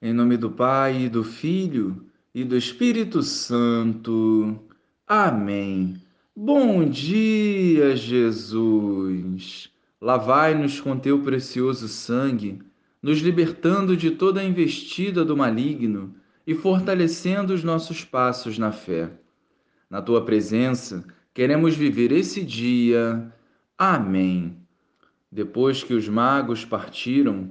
Em nome do Pai, e do Filho e do Espírito Santo. Amém. Bom dia, Jesus. Lavai-nos com teu precioso sangue, nos libertando de toda a investida do maligno e fortalecendo os nossos passos na fé. Na tua presença, queremos viver esse dia. Amém. Depois que os magos partiram,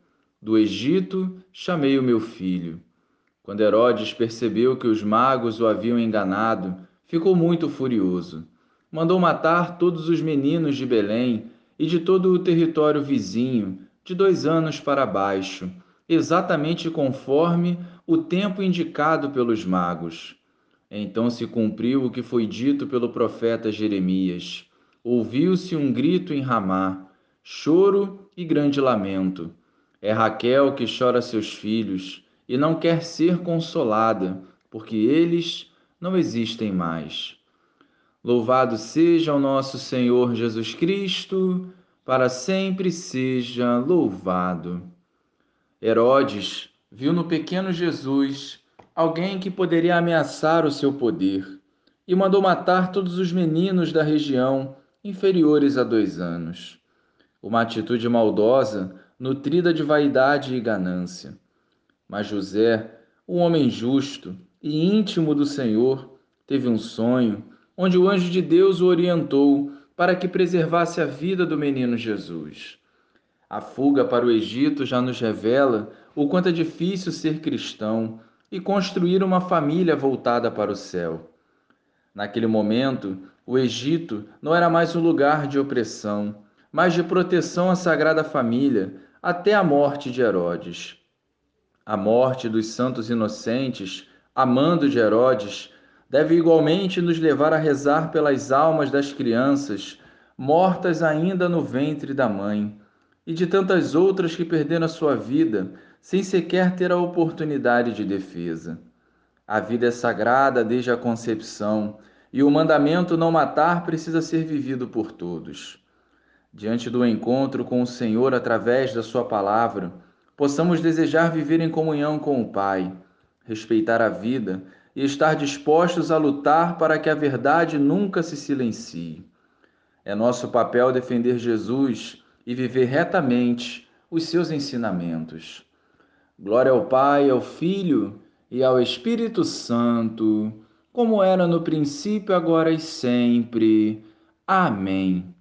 do Egito chamei o meu filho. Quando Herodes percebeu que os magos o haviam enganado, ficou muito furioso. Mandou matar todos os meninos de Belém e de todo o território vizinho, de dois anos para baixo, exatamente conforme o tempo indicado pelos magos. Então se cumpriu o que foi dito pelo profeta Jeremias. Ouviu-se um grito em Ramá, choro e grande lamento é Raquel que chora seus filhos e não quer ser consolada, porque eles não existem mais. Louvado seja o nosso Senhor Jesus Cristo, para sempre seja louvado. Herodes viu no pequeno Jesus alguém que poderia ameaçar o seu poder e mandou matar todos os meninos da região inferiores a dois anos. Uma atitude maldosa nutrida de vaidade e ganância. Mas José, um homem justo e íntimo do Senhor, teve um sonho onde o anjo de Deus o orientou para que preservasse a vida do menino Jesus. A fuga para o Egito já nos revela o quanto é difícil ser cristão e construir uma família voltada para o céu. Naquele momento, o Egito não era mais um lugar de opressão, mas de proteção à Sagrada Família, até a morte de Herodes. A morte dos santos inocentes, amando de Herodes, deve igualmente nos levar a rezar pelas almas das crianças mortas ainda no ventre da mãe e de tantas outras que perderam a sua vida sem sequer ter a oportunidade de defesa. A vida é sagrada desde a concepção e o mandamento não matar precisa ser vivido por todos diante do encontro com o Senhor através da Sua palavra, possamos desejar viver em comunhão com o Pai, respeitar a vida e estar dispostos a lutar para que a verdade nunca se silencie. É nosso papel defender Jesus e viver retamente os seus ensinamentos. Glória ao Pai, ao Filho e ao Espírito Santo, como era no princípio, agora e sempre. Amém.